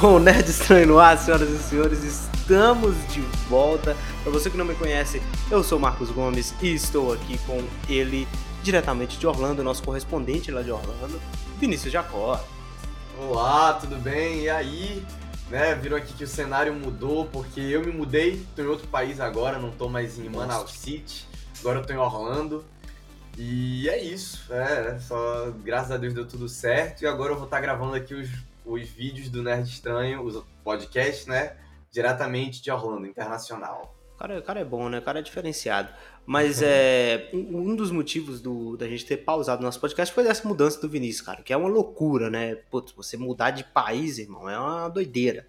Bom, Nerd Estranho no ar, senhoras e senhores, estamos de volta. Para você que não me conhece, eu sou Marcos Gomes e estou aqui com ele, diretamente de Orlando, nosso correspondente lá de Orlando, Vinícius Jacó. Olá, tudo bem? E aí? Né, viram aqui que o cenário mudou, porque eu me mudei, tô em outro país agora, não tô mais em Manaus City, agora eu tô em Orlando. E é isso, é, só graças a Deus deu tudo certo e agora eu vou estar gravando aqui os os vídeos do Nerd Estranho, os podcasts, né? Diretamente de Orlando, internacional. O cara, o cara é bom, né? O cara é diferenciado. Mas é um dos motivos do, da gente ter pausado nosso podcast foi essa mudança do Vinícius, cara, que é uma loucura, né? Putz, você mudar de país, irmão, é uma doideira.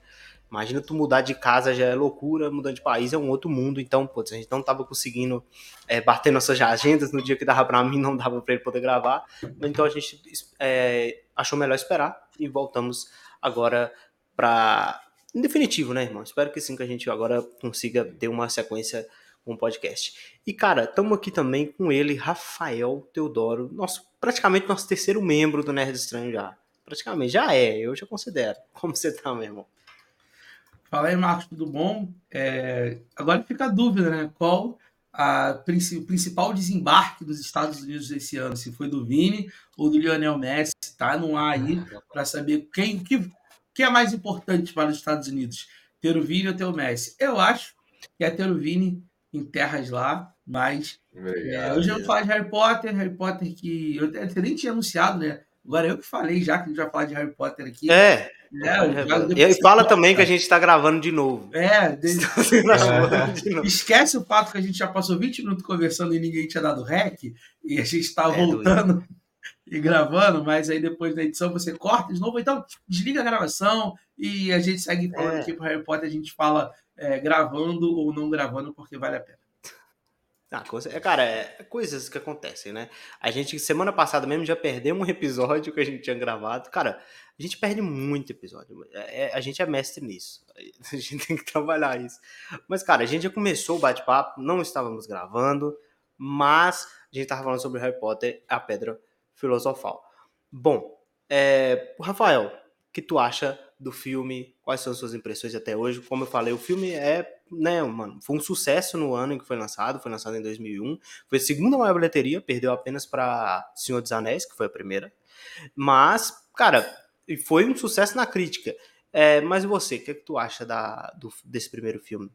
Imagina tu mudar de casa já é loucura, mudando de país é um outro mundo. Então, putz, a gente não tava conseguindo é, bater nossas agendas no dia que dava pra mim, não dava pra ele poder gravar. Então a gente é, achou melhor esperar e voltamos agora para em definitivo, né, irmão? Espero que sim que a gente agora consiga ter uma sequência com o podcast. E cara, estamos aqui também com ele, Rafael Teodoro, nosso praticamente nosso terceiro membro do Nerd Estranho já. Praticamente já é, eu já considero. Como você tá, meu irmão? Fala aí, Marcos, tudo bom? É... Agora fica a dúvida, né? Qual a, o principal desembarque dos Estados Unidos esse ano, se foi do Vini ou do Lionel Messi, tá no ar aí para saber quem que, que é mais importante para os Estados Unidos, ter o Vini ou ter o Messi. Eu acho que é ter o Vini em terras lá, mas é, hoje eu vou falar de Harry Potter, Harry Potter que eu, eu nem tinha anunciado, né? Agora eu que falei já que a gente vai falar de Harry Potter aqui. É, é, e fala também que a gente está gravando de novo. É, de... de novo. esquece o fato que a gente já passou 20 minutos conversando e ninguém tinha dado rec, e a gente está é, voltando doido. e gravando, mas aí depois da edição você corta de novo, então desliga a gravação e a gente segue falando é. aqui pro Harry Potter, a gente fala é, gravando ou não gravando, porque vale a pena. Ah, cara, é coisas que acontecem, né? A gente, semana passada mesmo, já perdeu um episódio que a gente tinha gravado. Cara, a gente perde muito episódio. É, é, a gente é mestre nisso. A gente tem que trabalhar isso. Mas, cara, a gente já começou o bate-papo, não estávamos gravando, mas a gente estava falando sobre Harry Potter, a Pedra Filosofal. Bom, é, Rafael, o que tu acha do filme? Quais são as suas impressões até hoje? Como eu falei, o filme é, né, mano, foi um sucesso no ano em que foi lançado, foi lançado em 2001. Foi a segunda maior bilheteria, perdeu apenas para Senhor dos Anéis, que foi a primeira. Mas, cara, foi um sucesso na crítica. É, mas você, o que, é que tu acha da, do, desse primeiro filme?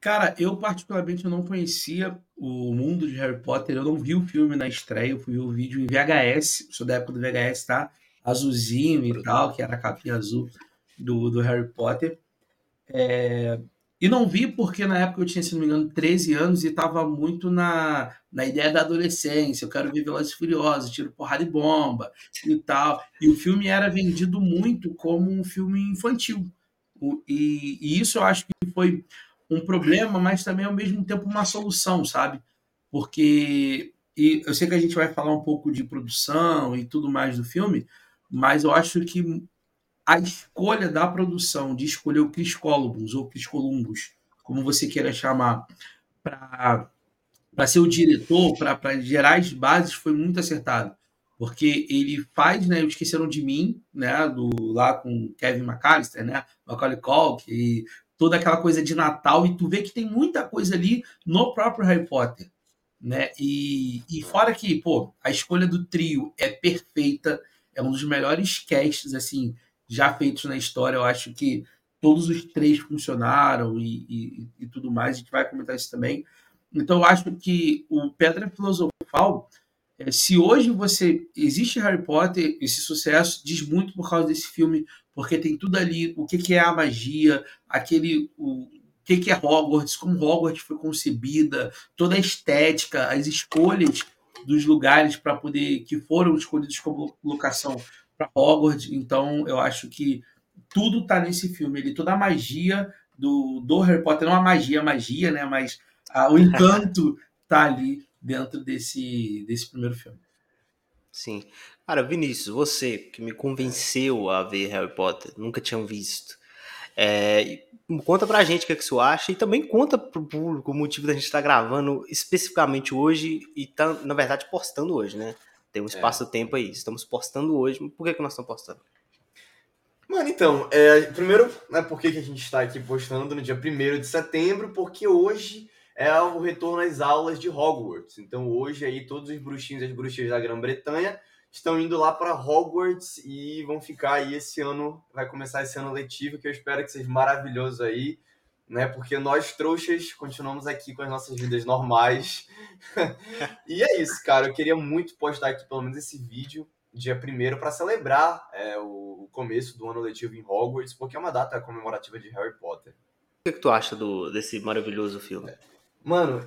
Cara, eu particularmente não conhecia o mundo de Harry Potter, eu não vi o filme na estreia, eu ver o vídeo em VHS, sou da época do VHS, tá? Azulzinho e tal, que era a capinha azul do, do Harry Potter. É, e não vi porque na época eu tinha, se não me engano, 13 anos e estava muito na, na ideia da adolescência. Eu quero ver Velozes Furiosos, tiro porrada e bomba e tal. E o filme era vendido muito como um filme infantil. E, e isso eu acho que foi um problema, mas também ao mesmo tempo uma solução, sabe? Porque e eu sei que a gente vai falar um pouco de produção e tudo mais do filme, mas eu acho que a escolha da produção de escolher o Chris Columbus ou Chris Columbus, como você queira chamar, para ser o diretor, para gerar as bases, foi muito acertado. Porque ele faz, né, Esqueceram de Mim, né, do, lá com Kevin McAllister, né, Macaulay Culkin, e toda aquela coisa de Natal, e tu vê que tem muita coisa ali no próprio Harry Potter, né, e, e fora que, pô, a escolha do trio é perfeita, é um dos melhores casts assim já feitos na história. Eu acho que todos os três funcionaram e, e, e tudo mais. A gente vai comentar isso também. Então eu acho que o Pedra Filosofal, é, se hoje você existe Harry Potter, esse sucesso diz muito por causa desse filme, porque tem tudo ali, o que, é a magia, aquele o, o que, que é Hogwarts, como Hogwarts foi concebida, toda a estética, as escolhas dos lugares para poder que foram escolhidos como locação para Hogwarts. Então, eu acho que tudo está nesse filme. Ele toda a magia do, do Harry Potter, não a magia, a magia, né? Mas a, o encanto está ali dentro desse, desse primeiro filme. Sim. Cara, Vinícius, você que me convenceu a ver Harry Potter, nunca tinha visto. É, conta pra gente o que, é que você acha e também conta pro público o motivo da gente estar tá gravando especificamente hoje e tá, na verdade, postando hoje, né? Tem um é. espaço-tempo aí. Estamos postando hoje. Por que, que nós estamos postando? Mano, então, é, primeiro, né, por que, que a gente está aqui postando no dia 1 de setembro? Porque hoje é o retorno às aulas de Hogwarts. Então, hoje aí todos os bruxinhos e as bruxas da Grã-Bretanha estão indo lá para Hogwarts e vão ficar aí esse ano, vai começar esse ano letivo, que eu espero que seja maravilhoso aí, né? Porque nós trouxas continuamos aqui com as nossas vidas normais. e é isso, cara. Eu queria muito postar aqui pelo menos esse vídeo dia 1 para celebrar é, o começo do ano letivo em Hogwarts, porque é uma data comemorativa de Harry Potter. O que, que tu acha do, desse maravilhoso filme? Mano,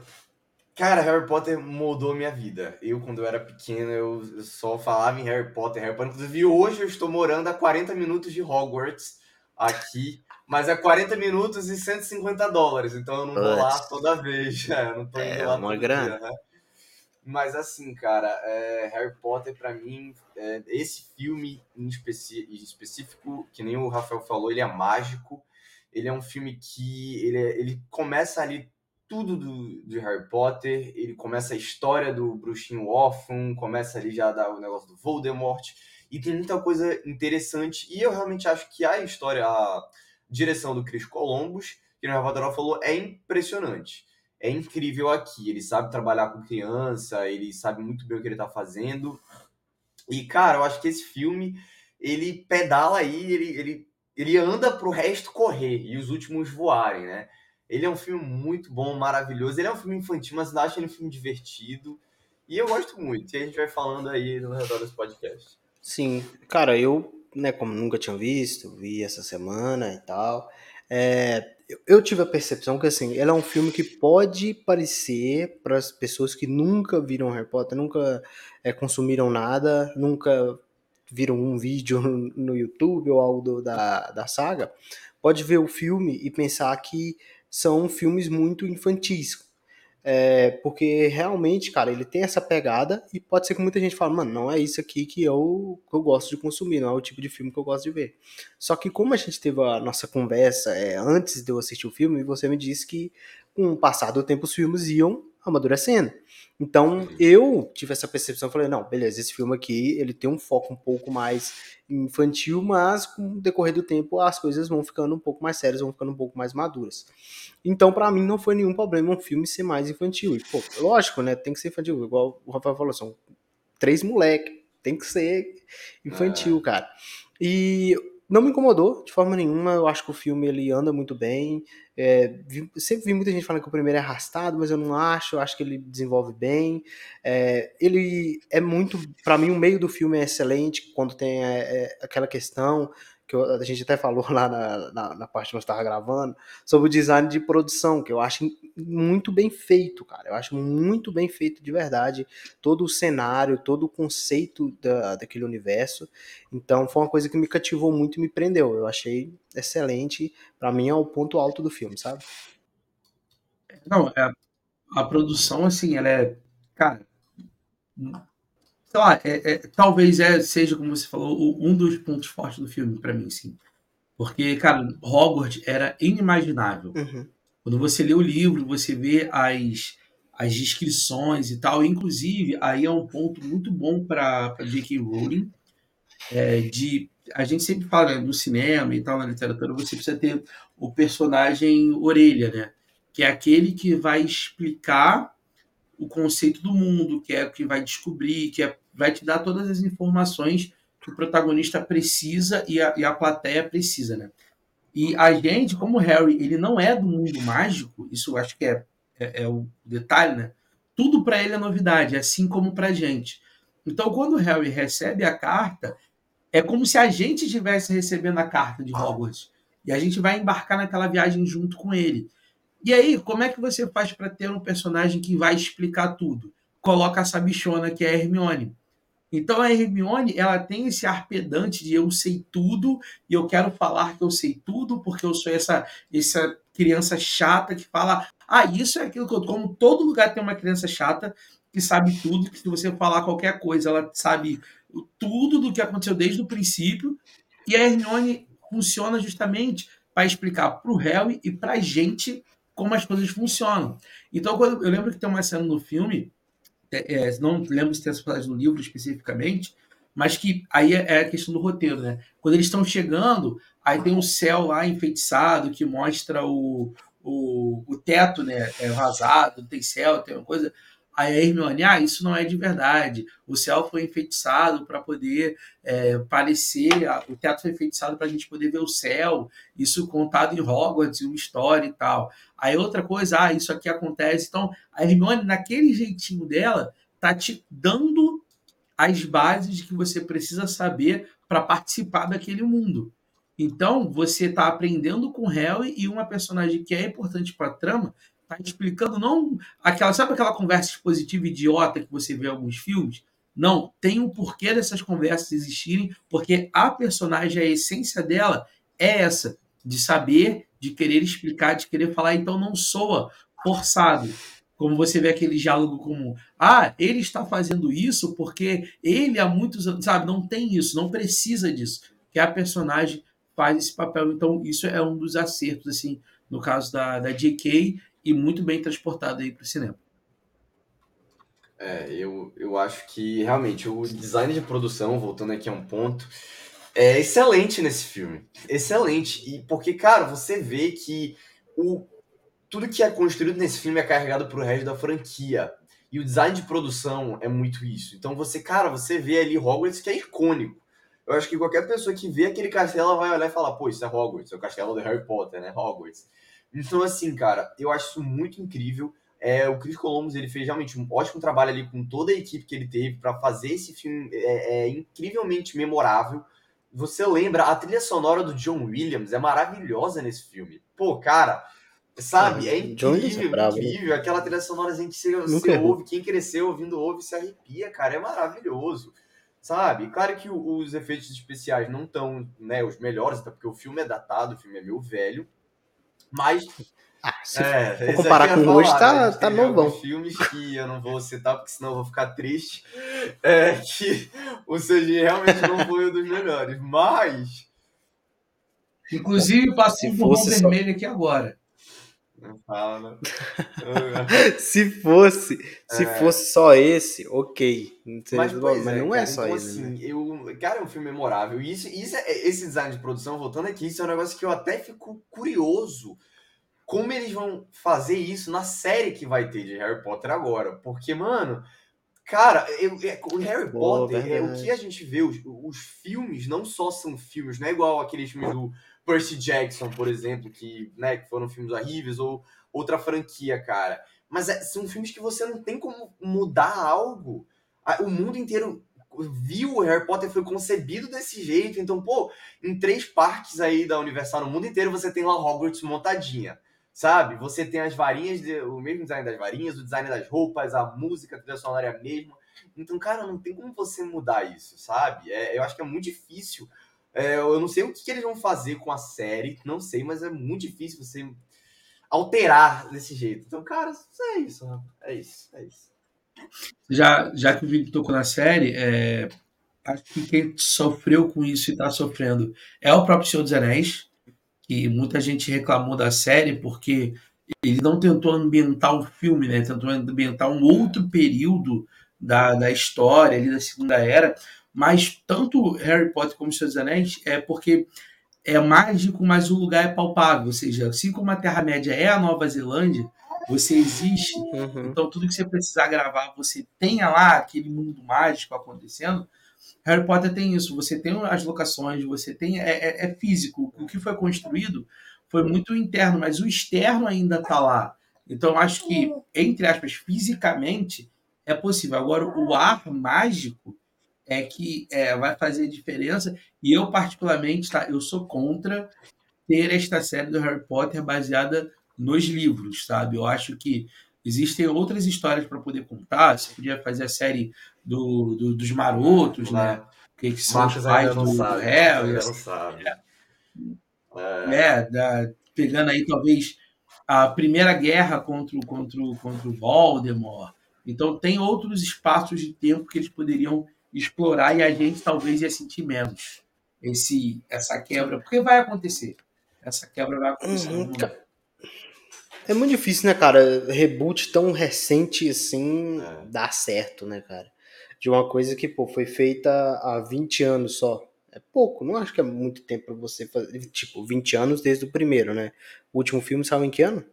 Cara, Harry Potter mudou minha vida. Eu, quando eu era pequeno, eu só falava em Harry Potter, Harry Potter. Inclusive, hoje eu estou morando a 40 minutos de Hogwarts aqui, mas é 40 minutos e 150 dólares, então eu não vou lá toda vez. É, eu não tô indo é lá uma grana. Dia, né? Mas assim, cara, é, Harry Potter para mim, é, esse filme em específico, que nem o Rafael falou, ele é mágico. Ele é um filme que ele, é, ele começa ali tudo do, de Harry Potter. Ele começa a história do bruxinho órfão, começa ali já o negócio do Voldemort. E tem muita coisa interessante. E eu realmente acho que a história, a direção do Chris Columbus, que o Ravadoró falou, é impressionante. É incrível aqui. Ele sabe trabalhar com criança, ele sabe muito bem o que ele tá fazendo. E, cara, eu acho que esse filme, ele pedala aí, ele, ele, ele anda pro resto correr e os últimos voarem, né? Ele é um filme muito bom, maravilhoso. Ele é um filme infantil, mas eu acho ele um filme divertido. E eu gosto muito. E a gente vai falando aí no redor desse podcast. Sim, cara, eu, né, como nunca tinha visto, vi essa semana e tal. É, eu tive a percepção que, assim, ele é um filme que pode parecer para as pessoas que nunca viram Harry Potter, nunca é, consumiram nada, nunca viram um vídeo no, no YouTube ou algo do, da, da saga, pode ver o filme e pensar que são filmes muito infantis. É, porque realmente, cara, ele tem essa pegada e pode ser que muita gente fale, mano, não é isso aqui que eu, que eu gosto de consumir, não é o tipo de filme que eu gosto de ver. Só que como a gente teve a nossa conversa é, antes de eu assistir o filme, você me disse que com o passar do tempo os filmes iam amadurecendo. Então eu tive essa percepção, falei, não, beleza, esse filme aqui, ele tem um foco um pouco mais infantil, mas com o decorrer do tempo as coisas vão ficando um pouco mais sérias, vão ficando um pouco mais maduras. Então para mim não foi nenhum problema um filme ser mais infantil. E, pô, lógico, né, tem que ser infantil, igual o Rafael falou, são três moleque, tem que ser infantil, é. cara. E não me incomodou de forma nenhuma. Eu acho que o filme ele anda muito bem. É, vi, sempre vi muita gente falando que o primeiro é arrastado, mas eu não acho. Eu acho que ele desenvolve bem. É, ele é muito, para mim, o meio do filme é excelente quando tem é, é aquela questão que a gente até falou lá na, na, na parte que nós estava gravando, sobre o design de produção, que eu acho muito bem feito, cara. Eu acho muito bem feito de verdade. Todo o cenário, todo o conceito da, daquele universo. Então foi uma coisa que me cativou muito e me prendeu. Eu achei excelente. para mim é o ponto alto do filme, sabe? Não, é, a produção, assim, ela é. Cara, sei lá, é, é, talvez é, seja, como você falou, um dos pontos fortes do filme para mim, sim. Porque, cara, Hogwarts era inimaginável. Uhum. Quando você lê o livro, você vê as, as descrições e tal. Inclusive, aí é um ponto muito bom para J.K. Rowling. É, de a gente sempre fala né, no cinema e tal, na literatura, você precisa ter o personagem orelha, né? Que é aquele que vai explicar o conceito do mundo, que é o que vai descobrir, que é vai te dar todas as informações que o protagonista precisa e a, e a plateia precisa, né? E a gente, como o Harry, ele não é do mundo mágico, isso eu acho que é, é, é o detalhe, né? Tudo para ele é novidade, assim como para gente. Então, quando o Harry recebe a carta, é como se a gente estivesse recebendo a carta de Hogwarts. E a gente vai embarcar naquela viagem junto com ele. E aí, como é que você faz para ter um personagem que vai explicar tudo? Coloca essa bichona que é a Hermione. Então a Hermione, ela tem esse ar pedante de eu sei tudo e eu quero falar que eu sei tudo porque eu sou essa essa criança chata que fala, ah, isso é aquilo que eu como todo lugar tem uma criança chata que sabe tudo, que se você falar qualquer coisa, ela sabe tudo do que aconteceu desde o princípio. E a Hermione funciona justamente para explicar para o Harry e para a gente como as coisas funcionam. Então, quando, eu lembro que tem uma cena no filme é, é, não lembro se tem essa passagem no livro especificamente, mas que aí é, é a questão do roteiro, né? Quando eles estão chegando, aí tem um céu lá enfeitiçado que mostra o, o, o teto, né? É rasado, tem céu, tem uma coisa. Aí a Hermione, ah, isso não é de verdade. O céu foi enfeitiçado para poder é, parecer, o teto foi enfeitiçado para a gente poder ver o céu. Isso contado em Hogwarts, uma história e tal. Aí outra coisa, ah, isso aqui acontece. Então a Hermione, naquele jeitinho dela, tá te dando as bases que você precisa saber para participar daquele mundo. Então, você está aprendendo com Harry e uma personagem que é importante para a trama está explicando não aquela, sabe aquela conversa expositiva idiota que você vê em alguns filmes? Não, tem um porquê dessas conversas existirem, porque a personagem, a essência dela é essa, de saber, de querer explicar, de querer falar, então não soa forçado. Como você vê aquele diálogo como, ah, ele está fazendo isso porque ele há muitos anos, sabe? Não tem isso, não precisa disso. Que a personagem faz esse papel. Então, isso é um dos acertos, assim, no caso da, da J.K., e muito bem transportado aí para o cinema. É, eu, eu acho que realmente o design de produção, voltando aqui a um ponto, é excelente nesse filme. Excelente. E porque, cara, você vê que o, tudo que é construído nesse filme é carregado pro resto da franquia. E o design de produção é muito isso. Então você, cara, você vê ali Hogwarts que é icônico. Eu acho que qualquer pessoa que vê aquele castelo vai olhar e falar, pô, isso é Hogwarts, é o castelo do Harry Potter, né? Hogwarts. Então, assim, cara, eu acho isso muito incrível. É, o Chris Columbus ele fez realmente um ótimo trabalho ali com toda a equipe que ele teve para fazer esse filme é, é, incrivelmente memorável. Você lembra, a trilha sonora do John Williams é maravilhosa nesse filme. Pô, cara, sabe? É, é incrível, é bravo, incrível. Né? Aquela trilha sonora que você, você ouve, quem cresceu ouvindo ouve se arrepia, cara. É maravilhoso sabe? Claro que os efeitos especiais não estão né, os melhores, até porque o filme é datado, o filme é meio velho, mas. Ah, se é, for comparar com hoje, tá, né? tá novão. filmes que eu não vou citar, porque senão eu vou ficar triste. É que o CG realmente não foi um dos melhores, mas. Inclusive, passei por mão vermelha aqui agora. Não fala, né? se fosse, se é. fosse só esse, ok. Mas, mas é, não é só então, Assim, né? eu, cara, é um filme memorável. E isso, isso é, esse design de produção, voltando aqui, isso é um negócio que eu até fico curioso. Como eles vão fazer isso na série que vai ter de Harry Potter agora? Porque, mano, Cara, eu, é, o Harry Potter, é, o que a gente vê, os, os filmes não só são filmes, não é igual aqueles filmes do Percy Jackson, por exemplo, que, né, que foram filmes horríveis, ou outra franquia, cara. Mas é, são filmes que você não tem como mudar algo. O mundo inteiro viu o Harry Potter foi concebido desse jeito. Então, pô, em três parques aí da Universal no mundo inteiro você tem lá Hogwarts montadinha. Sabe? Você tem as varinhas, de, o mesmo design das varinhas, o design das roupas, a música, a trilha sonora é a mesma. Então, cara, não tem como você mudar isso, sabe? É, eu acho que é muito difícil é, eu não sei o que, que, eles vão fazer com a série, não sei, mas é muito difícil você alterar desse jeito. Então, cara, é isso, é isso, é isso. Já, já que o Vitor tocou na série, é, acho que quem sofreu com isso e está sofrendo é o próprio Senhor dos Anéis, que muita gente reclamou da série porque ele não tentou ambientar o filme, né? Tentou ambientar um outro período da, da história ali da Segunda Era, mas tanto Harry Potter como Seus Anéis é porque é mágico, mas o lugar é palpável. Ou seja, assim como a Terra-média é a Nova Zelândia, você existe. Uhum. Então, tudo que você precisar gravar, você tenha lá aquele mundo mágico acontecendo. Harry Potter tem isso. Você tem as locações, você tem. É, é, é físico. O que foi construído foi muito interno, mas o externo ainda está lá. Então, acho que, entre aspas, fisicamente é possível. Agora, o ar mágico é que é, vai fazer diferença. E eu, particularmente, tá, eu sou contra ter esta série do Harry Potter baseada nos livros, sabe? Eu acho que existem outras histórias para poder contar. Você podia fazer a série do, do dos marotos, né? Que, que são Marcos os pais do sabe. Assim, sabe. É, é. é da, pegando aí talvez a primeira guerra contra, contra, contra o Voldemort. Então tem outros espaços de tempo que eles poderiam explorar e a gente talvez ia sentir menos esse essa quebra, porque vai acontecer. Essa quebra vai acontecer. Uhum, é muito difícil, né, cara? Reboot tão recente assim é. dar certo, né, cara? de uma coisa que, pô, foi feita há 20 anos só. É pouco, não acho que é muito tempo pra você fazer. Tipo, 20 anos desde o primeiro, né? O último filme saiu em que ano?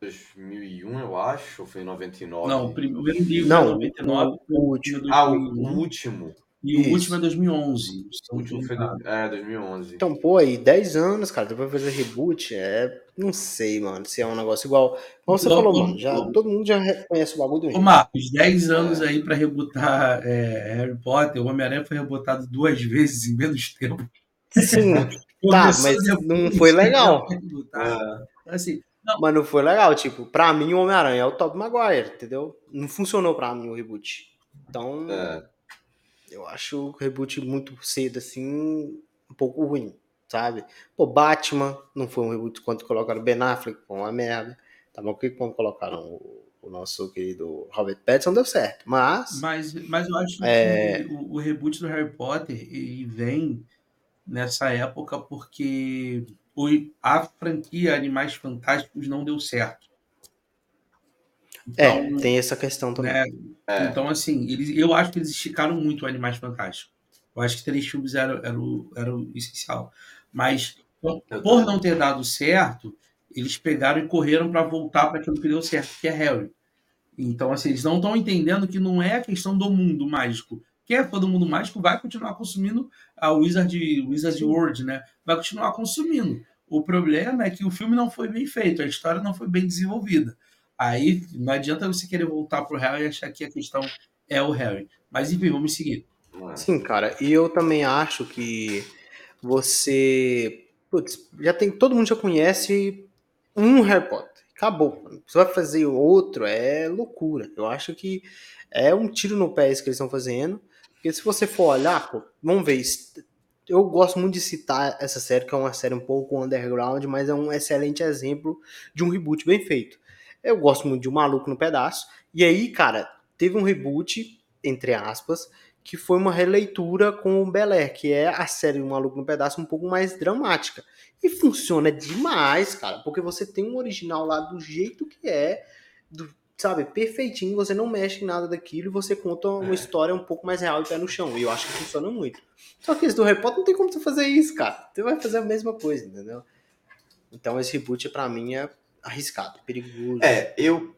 2001, eu acho, ou foi em 99? Não, o primeiro livro Não, é 99, o último. Ah, o, 2001, o último. e o Isso. último é 2011. O último foi do, é, 2011. Então, pô, aí 10 anos, cara, depois fazer reboot, é. Não sei, mano, se é um negócio igual. Como você falou, mano, já, todo mundo já reconhece o bagulho do Ô. Marcos, 10 anos aí pra rebutar é, Harry Potter. O Homem-Aranha foi rebutado duas vezes em menos tempo. Sim, Tá, mas não foi legal. rebutado. Assim, mas não foi legal. Tipo, pra mim, o Homem-Aranha é o Tobey Maguire, entendeu? Não funcionou pra mim o reboot. Então, é. eu acho o reboot muito cedo, assim, um pouco ruim, sabe? Pô, Batman não foi um reboot quando colocaram Ben Affleck, foi uma merda. Tá bom que quando colocaram o, o nosso querido Robert Pattinson deu certo, mas... mas, mas eu acho É. que o, o reboot do Harry Potter ele vem nessa época porque o, a franquia Animais Fantásticos não deu certo. É, Então, tem essa questão também. né, É. Então, assim, eles, eu acho que eles esticaram muito o Animais Fantásticos. Eu acho que três filmes era, era, o, era o essencial. Mas, por não ter dado certo, eles pegaram e correram para voltar para aquilo que deu certo, que é Harry. Então, assim, eles não estão entendendo que não é a questão do mundo mágico. Quem é fã do mundo mágico vai continuar consumindo a Wizard, Wizard World, né? Vai continuar consumindo. O problema é que o filme não foi bem feito, a história não foi bem desenvolvida. Aí não adianta você querer voltar pro Harry e achar que a questão é o Harry. Mas enfim, vamos seguir. é. Sim, cara, e eu também acho que você. Putz, já tem. Todo mundo já conhece um Harry Potter. Acabou. Você vai fazer outro, é loucura. Eu acho que é um tiro no pé isso que eles estão fazendo. Porque se você for olhar, pô, vamos ver. Eu gosto muito de citar essa série, que é uma série um pouco underground, mas é um excelente exemplo de um reboot bem feito. Eu gosto muito de O Maluco no Pedaço. E aí, cara, teve um reboot, entre aspas, que foi uma releitura com o Bel Air, que é a série do Maluco no Pedaço um pouco mais dramática. E funciona demais, cara, porque você tem um original lá do jeito que é, do- sabe, perfeitinho, você não mexe em nada daquilo e você conta uma É. história um pouco mais real e pé no chão. E eu acho que funciona muito. Só que esse do Harry Potter não tem como você fazer isso, cara. Você vai fazer a mesma coisa, entendeu? Então esse reboot pra mim é arriscado, perigoso. É, eu,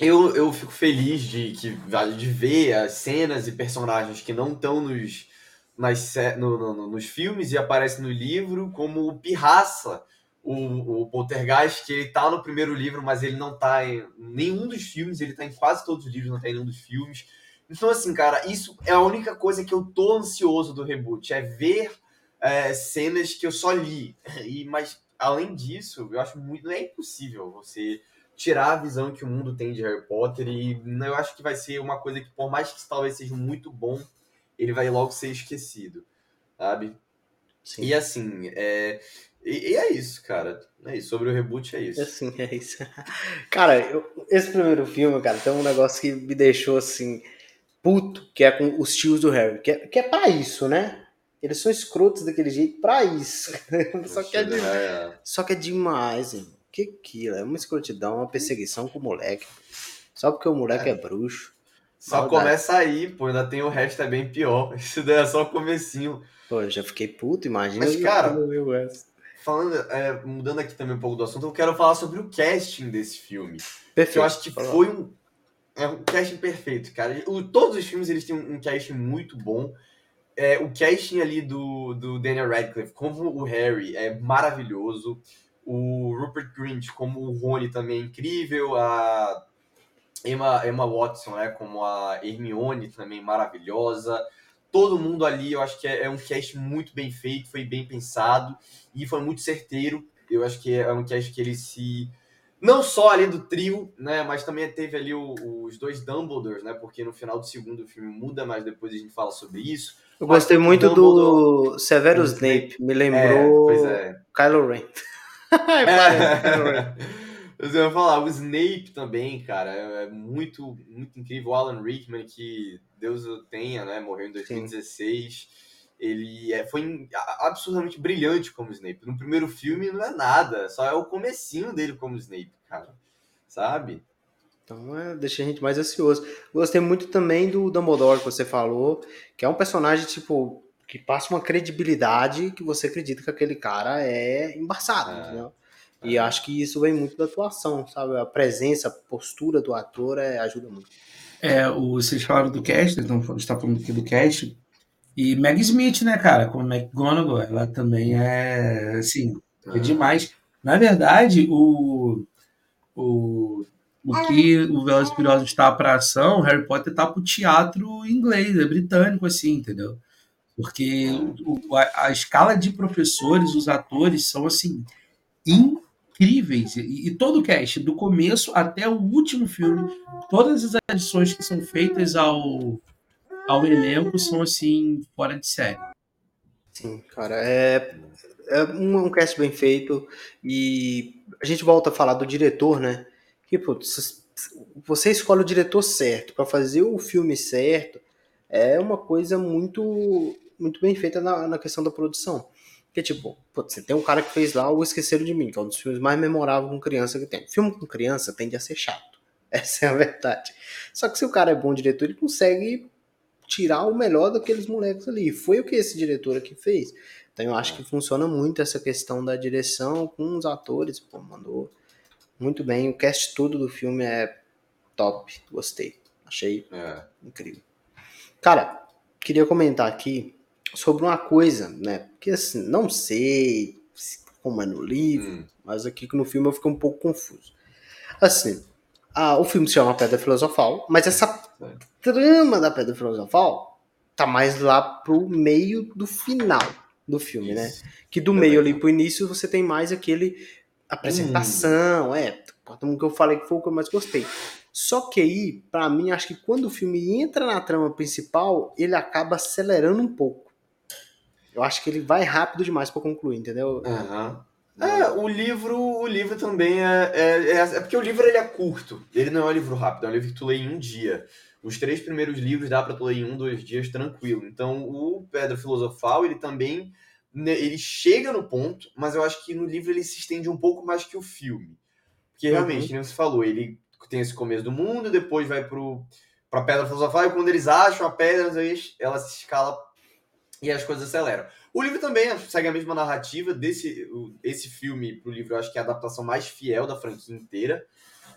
eu, eu fico feliz de, que, de ver as cenas e personagens que não estão nos, nas, no- no- nos filmes e aparecem no livro, como o Pirraça, o, o Poltergeist, que ele tá no primeiro livro, mas ele não tá em nenhum dos filmes, ele tá em quase todos os livros, não tá em nenhum dos filmes. Então, assim, cara, isso é a única coisa que eu tô ansioso do reboot, é ver é, cenas que eu só li. E, mas, além disso, eu acho muito. Não é impossível você tirar a visão que o mundo tem de Harry Potter e eu acho que vai ser uma coisa que, por mais que talvez seja muito bom, ele vai logo ser esquecido, sabe? Sim. E assim, é... E, e é isso, cara. É isso. Sobre o reboot é isso. Assim, é isso. Cara, eu- esse primeiro filme, cara, tem um negócio que me deixou assim, puto, que é com os tios do Harry. Que é, que é pra isso, né? Eles são escrotos daquele jeito pra isso. Só que é, de- É, só que é demais, irmão. Que aquilo? É uma escrotidão, uma perseguição com o moleque. Só porque o moleque é, bruxo. Só Maldade. começa aí, pô, ainda tem o resto, é bem pior. Isso daí é só o comecinho. Pô, eu já fiquei puto, imagina. Mas, cara, eu o resto. Falando, é, mudando aqui também um pouco do assunto, eu quero falar sobre o casting desse filme. Perfeito. Que eu acho que foi um, é um casting perfeito, cara. O, todos os filmes eles têm um, um casting muito bom. É, o casting ali do, do Daniel Radcliffe como o Harry é maravilhoso. O Rupert Grint como o Rony também é incrível. A Emma, Emma Watson né, como a Hermione também maravilhosa. Todo mundo ali, eu acho que é, é um cast muito bem feito, foi bem pensado e foi muito certeiro. Eu acho que é um cast que ele se não só ali do trio, né, mas também teve ali o- os dois Dumbledores, né, porque no final do segundo filme muda, mas depois a gente fala sobre isso. Eu Mas gostei muito Dumbledore- do Severus o Snape. Me É, lembrou pois é. Kylo Ren. Parece Kylo Ren. Eu ia falar, o Snape também, cara, é é muito, muito incrível. O Alan Rickman, que Deus o tenha, né, morreu em 2016. Ele é, foi in- a- absurdamente brilhante como Snape. No primeiro filme não é nada, só é o comecinho dele como Snape, cara. Sabe? Então é, deixa a gente mais ansioso. Gostei muito também do Dumbledore que você falou, que é um personagem, tipo, que passa uma credibilidade que você acredita que aquele cara é embaçado, é. entendeu? E acho que isso vem muito da atuação, sabe? A presença, a postura do ator é, ajuda muito. É, o, vocês falaram do cast, então a gente está falando aqui do cast. E Meg Smith, né, cara, como McGonagall, ela também é, assim, é ah. demais. Na verdade, o, o, o que o Velozes Furiosos está para ação, Harry Potter tá para o teatro inglês, é britânico, assim, entendeu? Porque o, a, a, escala de professores, os atores, são, assim, incríveis. E, e, todo o cast, do começo até o último filme, todas as adições que são feitas ao, ao elenco são assim, fora de série. Sim, cara, é, é um, um cast bem feito e a gente volta a falar do diretor, né? Que, pô, você escolhe o diretor certo para fazer o filme certo, é uma coisa muito muito bem feita na, na questão da produção. Porque, tipo, pô, você tem um cara que fez lá o Esqueceram de Mim, que é um dos filmes mais memoráveis com criança que tem. Filme com criança tende a ser chato. Essa é a verdade. Só que se o cara é bom diretor, ele consegue tirar o melhor daqueles moleques ali. Foi o que esse diretor aqui fez. Então eu acho que funciona muito essa questão da direção com os atores. Pô, mandou muito bem. O cast todo do filme é top. Gostei. Achei é. incrível. Cara, queria comentar aqui sobre uma coisa, né? Porque assim, não sei como é no livro, hum. mas aqui no filme eu fiquei um pouco confuso. Assim, ah, o filme se chama Pedra Filosofal, mas essa trama da Pedra Filosofal tá mais lá pro meio do final do filme, né? Isso. né? Que do meio ali pro início você tem mais aquele apresentação, hum. é, o que eu falei que foi o que eu mais gostei. Só que aí, para mim, acho que quando o filme entra na trama principal, ele acaba acelerando um pouco. Eu acho que ele vai rápido demais para concluir, entendeu? Uhum. É, o livro, o livro também é, é, é, é, porque o livro ele é curto. Ele não é um livro rápido, é um livro que tu lê em um dia. Os três primeiros livros dá para tu ler em um, dois dias tranquilo. Então, o Pedra Filosofal, ele também né, ele chega no ponto, mas eu acho que no livro ele se estende um pouco mais que o filme. Porque realmente, uhum. como você falou, ele tem esse começo do mundo, depois vai pro para Pedra Filosofal e quando eles acham a pedra, ela se escala e as coisas aceleram. O livro também segue a mesma narrativa desse esse filme pro livro, eu acho que é a adaptação mais fiel da franquia inteira.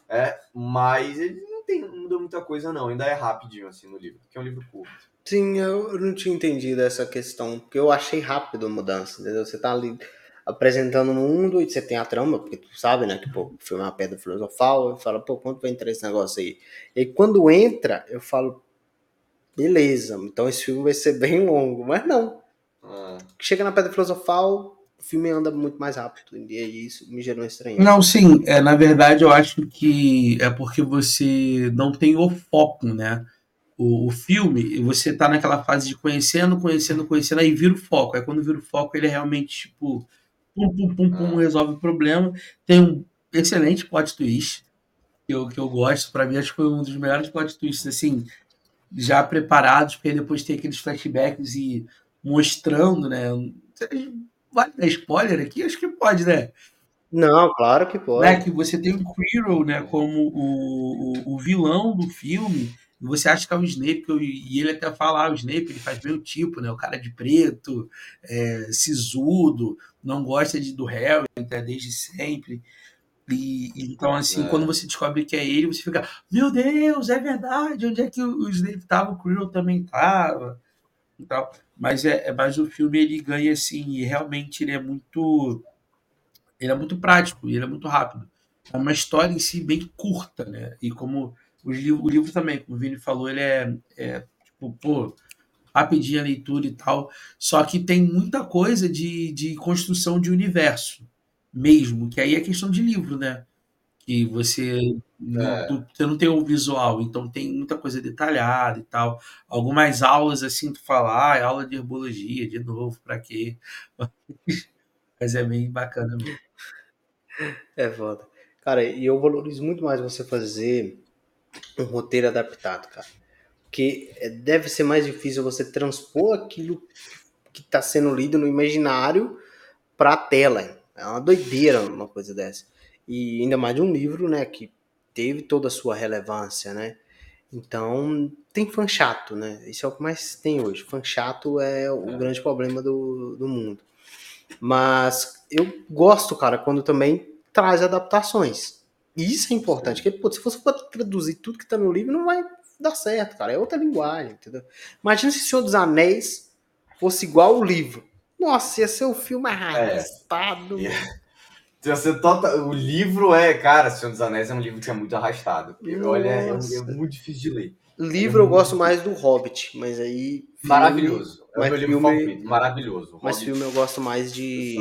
É, mas ele não tem não mudou muita coisa não, ainda é rapidinho assim no livro, porque é um livro curto. Sim, eu não tinha entendido essa questão, porque eu achei rápido a mudança, entendeu? Você tá ali apresentando o mundo e você tem a trama, porque tu sabe, né, que pô, o filme é uma pedra filosofal, e fala, pô, quanto vai entrar esse negócio aí? E quando entra, eu falo, beleza, então esse filme vai ser bem longo, mas não. Ah. Chega na Pedra Filosofal, o filme anda muito mais rápido, e isso me gerou estranho. Não, sim, é, na verdade eu acho que é porque você não tem o foco, né? O, o filme, você tá naquela fase de conhecendo, conhecendo, conhecendo, aí vira o foco. Aí quando vira o foco, ele é realmente, tipo, pum, pum, pum, pum, ah. resolve o problema. Tem um excelente plot twist, que eu, que eu gosto, para mim acho que foi um dos melhores plot twists, assim, já preparados, porque depois tem aqueles flashbacks e mostrando, né? Vale dar spoiler aqui? Acho que pode, né? Não, claro que pode. Né? Que você tem o Quirrell, né, como o, o, o, vilão do filme, e você acha que é o Snape, e ele até fala, ah, o Snape ele faz bem o tipo, né? O cara de preto, é, sisudo, não gosta de, do Harry, até desde sempre. E, então, assim, é. quando você descobre que é ele, você fica, meu Deus, é verdade, onde é que o, Snape estava, o Quirrell também estava. Então, mas é, é, mas o filme ele ganha assim, e realmente ele é muito ele é muito prático, e ele é muito rápido. É uma história em si bem curta, né? E como o livro, o livro também, como o Vini falou, ele é, é tipo, pô, rapidinho a leitura e tal. Só que tem muita coisa de, de construção de universo mesmo, que aí é questão de livro, né? Que você, é. tu, você não tem o visual, então tem muita coisa detalhada e tal. Algumas aulas assim, tu fala, ah, é aula de herbologia, de novo, para quê? Mas é bem bacana mesmo. É foda. Cara, e eu valorizo muito mais você fazer um roteiro adaptado, cara que é, deve ser mais difícil você transpor aquilo que está sendo lido no imaginário para a tela. É uma doideira uma coisa dessa. E ainda mais de um livro, né, que teve toda a sua relevância, né? Então, tem fã chato, né? Isso é o que mais tem hoje. Fã chato é o grande problema do, do mundo. Mas eu gosto, cara, quando também traz adaptações. E isso é importante, porque pô, se você for traduzir tudo que tá no livro, não vai dar certo, cara. É outra linguagem, entendeu? Imagina se o Senhor dos Anéis fosse igual o livro. Nossa, ia ser o filme arrastado. É. Você tota... O livro é, cara, Senhor dos Anéis é um livro que é muito arrastado. Olha, é, é, muito difícil de ler. Livro é eu gosto mais do Hobbit, mas aí. Maravilhoso. É o meu livro favorito. Maravilhoso. Mas Hobbit. filme eu gosto mais de.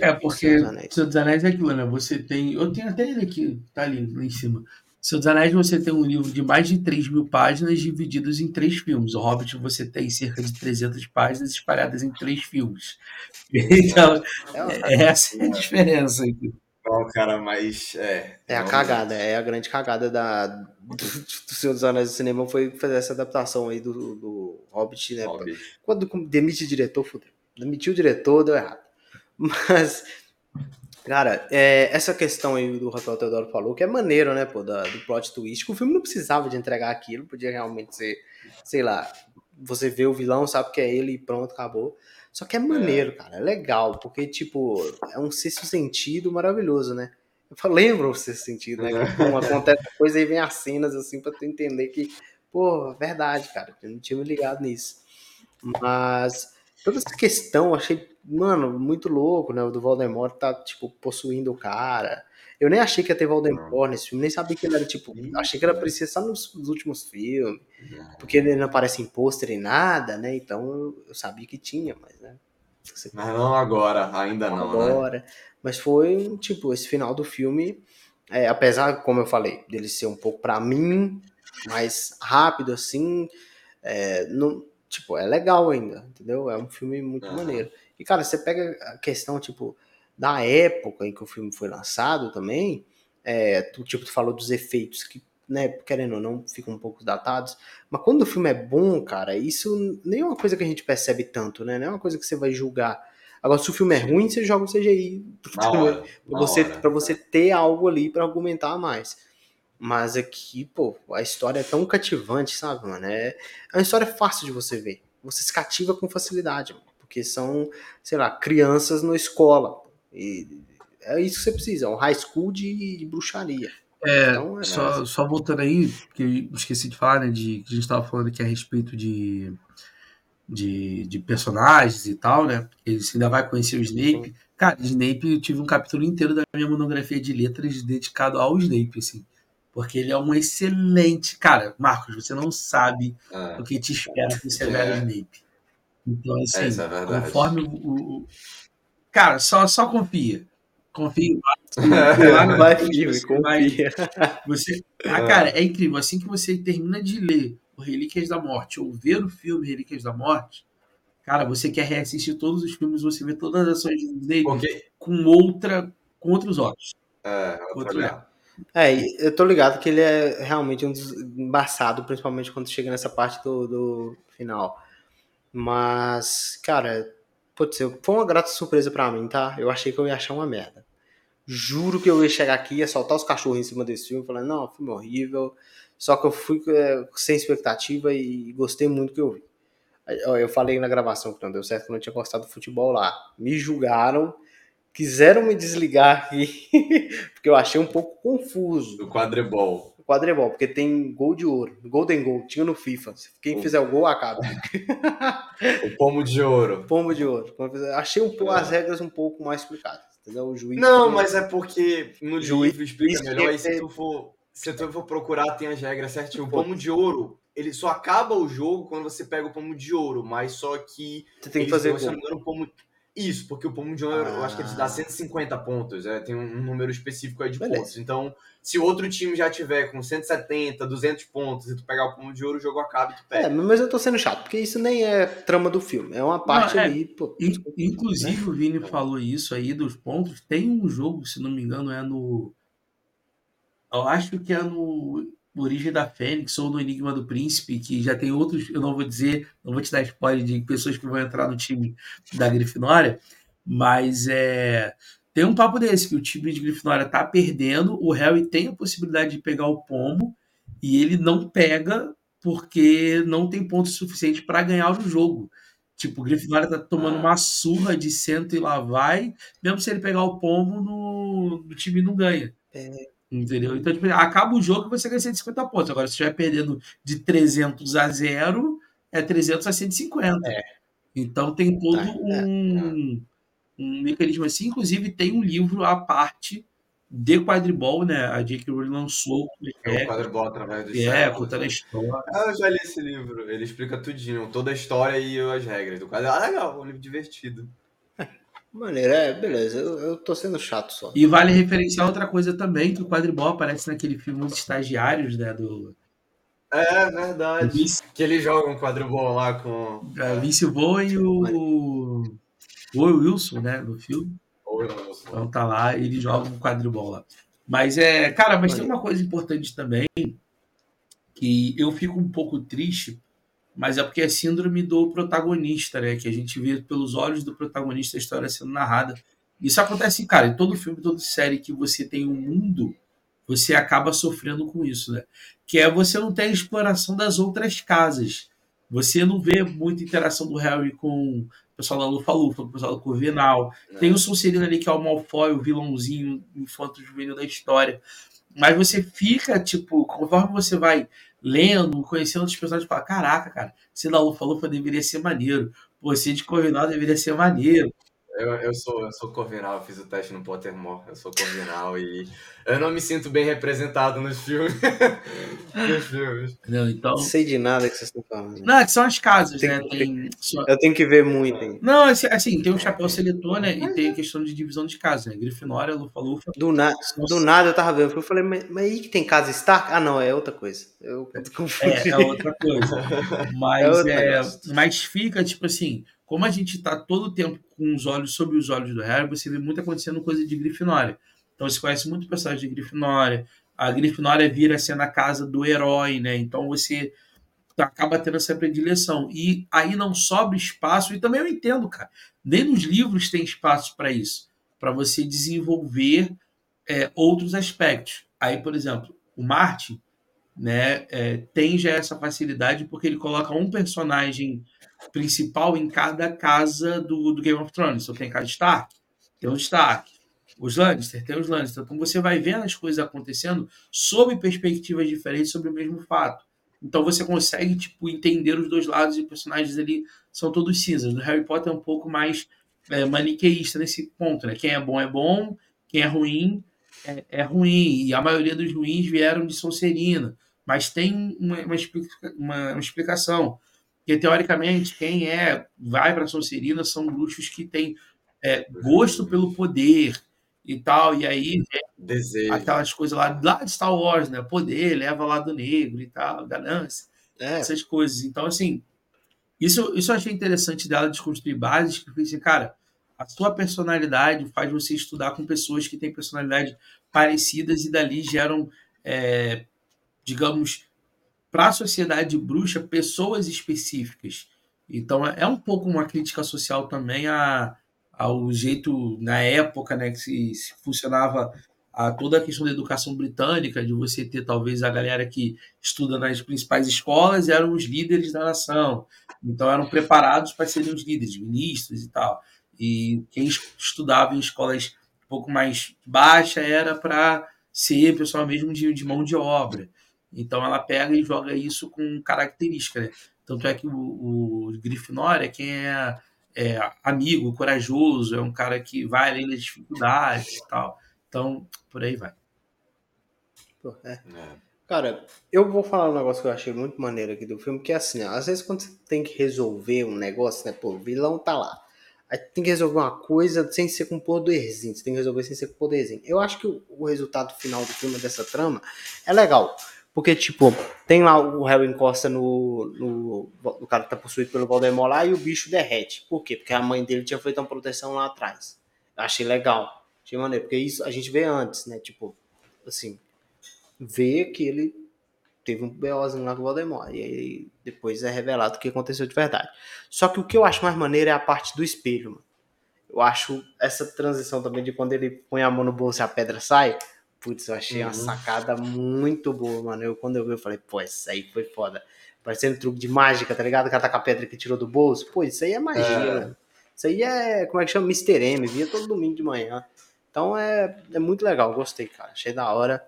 É, porque Senhor dos Anéis é aquilo, né? Você tem. Eu tenho até ele aqui, tá ali, lá em cima. Senhor dos Anéis você tem um livro de mais de 3 mil páginas divididos em três filmes. O Hobbit você tem cerca de 300 páginas espalhadas em três filmes. Então, é, essa é a diferença. Não, cara, mas é. É a cagada, é a grande cagada da, do, do Senhor dos Anéis do cinema foi fazer essa adaptação aí do, do Hobbit, né? Hobbit. Quando demite o diretor, fudeu. Demitiu o diretor, deu errado. Mas, cara, é, essa questão aí do Rafael Teodoro falou, que é maneiro, né, pô, da, do plot twist, que o filme não precisava de entregar aquilo, podia realmente ser, sei lá, você vê o vilão, sabe que é ele e pronto, acabou. Só que é maneiro, é. cara, é legal, porque, tipo, é um sexto sentido maravilhoso, né? Eu lembro o sexto sentido, né? Que, pô, acontece coisa e vem as cenas, assim, pra tu entender que, pô, verdade, cara, eu não tinha me ligado nisso. Mas toda essa questão, achei, mano, muito louco, né? O do Voldemort tá, tipo, possuindo o cara. Eu nem achei que ia ter Voldemort nesse filme, nem sabia que ele era tipo. Achei que era parecia só nos, nos, últimos filmes. Porque ele não aparece em pôster em nada, né? Então eu sabia que tinha, mas, né? Você... Mas não agora, ainda não. Né? Agora. Né? Mas foi, tipo, esse final do filme, é, apesar, como eu falei, dele ser um pouco para mim, mais rápido assim, é, não, tipo, é legal ainda, entendeu? É um filme muito uhum. maneiro. E, cara, você pega a questão, tipo, da época em que o filme foi lançado também, é, tu, tipo, tu falou dos efeitos que, né, querendo ou não, ficam um pouco datados, mas quando o filme é bom, cara, isso nem é uma coisa que a gente percebe tanto, né, não é uma coisa que você vai julgar. Agora, se o filme é ruim, você joga o CGI pra você, pra você ter algo ali para argumentar mais. Mas aqui, pô, a história é tão cativante, sabe, mano? É, é uma história fácil de você ver. Você se cativa com facilidade, mano, porque são, sei lá, crianças na escola. E é isso que você precisa, é um high school de, de bruxaria. É, então, é só, só voltando aí, que eu esqueci de falar, né, de que a gente estava falando aqui a respeito de, de, de, personagens e tal, né? Você ainda vai conhecer o Snape. Sim. Cara, Snape, eu tive um capítulo inteiro da minha monografia de letras dedicado ao Snape, assim. Porque ele é um excelente. Cara, Marcos, você não sabe é. o que te espera com esse é. velho Snape. Então, assim, é conforme o, o, Cara, só, só confia. Confia. Lá no vai, filme, confia. Você, ah, cara, é incrível. Assim que você termina de ler o Relíquias da Morte ou ver o filme Relíquias da Morte, cara, você quer reassistir todos os filmes, você vê todas as ações dele okay. com outra, com outros olhos. É, outro É, eu tô ligado que ele é realmente um dos embaçado, principalmente quando chega nessa parte do, do final. Mas, cara, Putz, foi uma grata surpresa para mim, tá? Eu achei que eu ia achar uma merda. Juro que eu ia chegar aqui, ia soltar os cachorros em cima desse filme, falando, não, filme horrível. Só que eu fui é, sem expectativa e gostei muito do que eu vi. Eu falei na gravação que não deu certo, que eu não tinha gostado do futebol lá. Me julgaram, quiseram me desligar aqui, porque eu achei um pouco confuso. Do quadrebol quadrebol, porque tem gol de ouro, Golden Goal, tinha no FIFA. Quem fizer o gol acaba. o pomo de ouro. Pomo de ouro. Achei um pouco, é. as regras um pouco mais explicadas. Entendeu? O juiz. Não, mas é porque no juiz livro explica melhor. E se tu for, se tu for procurar, tem as regras certinho. O pomo de ouro, ele só acaba o jogo quando você pega o pomo de ouro, mas só que. Você tem que fazer o pomo. Isso, porque o pomo de ouro, ah. eu acho que ele te dá 150 pontos, é, tem um número específico aí de Beleza. pontos. Então, se o outro time já tiver com 170, 200 pontos e tu pegar o pomo de ouro, o jogo acaba e tu pega. É, mas eu tô sendo chato, porque isso nem é trama do filme, é uma parte não, é, ali. Pô, inclusive, né? o Vini falou isso aí dos pontos. Tem um jogo, se não me engano, é no. Eu acho que é no Origem da Fênix ou no Enigma do Príncipe, que já tem outros, eu não vou dizer, não vou te dar spoiler de pessoas que vão entrar no time da Grifinória, mas é tem um papo desse, que o time de Grifinória tá perdendo, o Harry tem a possibilidade de pegar o pombo, e ele não pega porque não tem pontos suficientes para ganhar o jogo. Tipo, o Grifinória tá tomando uma surra de cento e lá vai, mesmo se ele pegar o pombo, no, time não ganha. É. Entendeu? Então, tipo, acaba o jogo e você ganha 150 pontos. Agora, se estiver perdendo de 300 a 0, é 300 a 150. É. Então, tem todo É, é, um, um mecanismo assim. Inclusive, tem um livro à parte de quadribol, né? A J.K. Rowling lançou. É o É, quadribol através dos é, séculos, contando a né? história. Ah, eu já li esse livro. Ele explica tudinho, toda a história e as regras do quadro. Ah, legal, um livro divertido. Maneiro, é, beleza. Eu, eu tô sendo chato só. E vale referenciar outra coisa também, que o quadribol aparece naquele filme Os Estagiários, né? Do É verdade. Vince, Que eles jogam quadribol lá com. é, Vince Vaughn e o, o Wilson, né? No filme. Sei. Então tá lá, eles jogam quadribol lá. Mas é, cara, mas tem uma coisa importante também que eu fico um pouco triste, mas é porque é síndrome do protagonista, né? Que a gente vê pelos olhos do protagonista a história sendo narrada. Isso acontece, cara, em todo filme, toda série que você tem um mundo, você acaba sofrendo com isso, né? Que é você não ter a exploração das outras casas. Você não vê muita interação do Harry com o pessoal da Lufa-Lufa, com o pessoal do Corvinal. Tem o Sonserino ali, que é o Malfoy, o vilãozinho infanto-juvenil da história. Mas você fica, tipo, conforme você vai lendo, conhecendo outros personagens, fala, caraca, cara, se da Lufa-Lufa deveria ser maneiro. Se de Corvinal deveria ser maneiro. Eu, eu sou, eu sou Corvinal, eu fiz o teste no Pottermore, eu sou Corvinal e eu não me sinto bem representado nos filmes. nos filmes. Não, então... Não sei de nada que vocês estão falando. Não, é que são as casas, Tem- né? Tem... Eu tenho que ver muito, hein? Não, assim, assim, tem o chapéu seletor, né? E tem a questão de divisão de casa, né? Grifinória, Lufa-Lufa. Do, na... Do nada eu tava vendo. Eu falei, mas, mas aí que tem casa Stark? Ah, não, é outra coisa. Eu confundi. É, é outra coisa. É Mas, é, negócio. mas fica, tipo assim, como a gente tá todo o tempo com os olhos sobre os olhos do Harry, você vê muito acontecendo coisa de Grifinória. Então você conhece muito personagem de Grifinória. A Grifinória vira sendo a casa do herói, né? Então você acaba tendo essa predileção. E aí não sobra espaço, e também eu entendo, cara. Nem nos livros tem espaço para isso. Para você desenvolver é, outros aspectos. Aí, por exemplo, o Martin né, é, tem já essa facilidade porque ele coloca um personagem principal em cada casa do, do Game of Thrones. Então tem casa Stark, tem o Stark. Os Lannister, tem os Lannister. Então você vai vendo as coisas acontecendo sob perspectivas diferentes sobre o mesmo fato. Então você consegue tipo entender os dois lados e os personagens ali são todos cinzas. No Harry Potter é um pouco mais é, maniqueísta nesse ponto, né? Quem é bom é bom, quem é ruim é, é ruim. E a maioria dos ruins vieram de Sonserina. Mas tem uma, uma, uma- uma explicação. Porque, teoricamente, quem é vai para Sonserina são bruxos que têm é, gosto pelo poder e tal. E aí Desejo. aquelas coisas lá, lá de Star Wars, né? Poder, leva lá do negro e tal, ganância É, essas coisas. Então, assim, isso, isso eu achei interessante dela desconstruir bases, que assim, cara, a sua personalidade faz você estudar com pessoas que têm personalidades parecidas e dali geram, é, digamos, para a sociedade bruxa, pessoas específicas. Então, é é um pouco uma crítica social também a, ao jeito, na época, né, que se, se funcionava a toda a questão da educação britânica, de você ter talvez a galera que estuda nas principais escolas eram os líderes da nação. Então eram preparados para serem os líderes, ministros e tal. E quem es- estudava em escolas um pouco mais baixas era para ser pessoal mesmo de, de mão de obra. Então ela pega e joga isso com característica. Né? Tanto é que o, o Grifinória, quem é, é amigo, corajoso, é um cara que vai além das dificuldades e tal. Então, por aí vai. é. É. Cara, eu vou falar um negócio que eu achei muito maneiro aqui do filme, que é assim, ó, às vezes quando você tem que resolver um negócio, né, pô, o vilão tá lá. Aí tem que resolver uma coisa sem ser com poderzinho, você tem que resolver sem ser com poderzinho. Eu acho que o, o resultado final do filme dessa trama é legal. Porque, tipo, tem lá o Harry encosta no, no, no cara que tá possuído pelo Voldemort lá e o bicho derrete. Por quê? Porque a mãe dele tinha feito uma proteção lá atrás. Eu achei legal. Achei maneiro. Porque isso a gente vê antes, né? Tipo, assim, vê que ele teve um BOzinho lá com o Voldemort. E aí depois é revelado o que aconteceu de verdade. Só que o que eu acho mais maneiro é a parte do espelho, mano. Eu acho essa transição também de quando ele põe a mão no bolso e a pedra sai. Putz, eu achei uhum. uma sacada muito boa, mano. Eu, quando eu vi, eu falei, pô, isso aí foi foda. Parecendo um truque de mágica, tá ligado? O cara tá com a pedra que tirou do bolso. Pô, isso aí é magia, é. Né? Isso aí é, como é que chama? Mr. M, via todo domingo de manhã. Então é, é muito legal, gostei, cara. Achei da hora.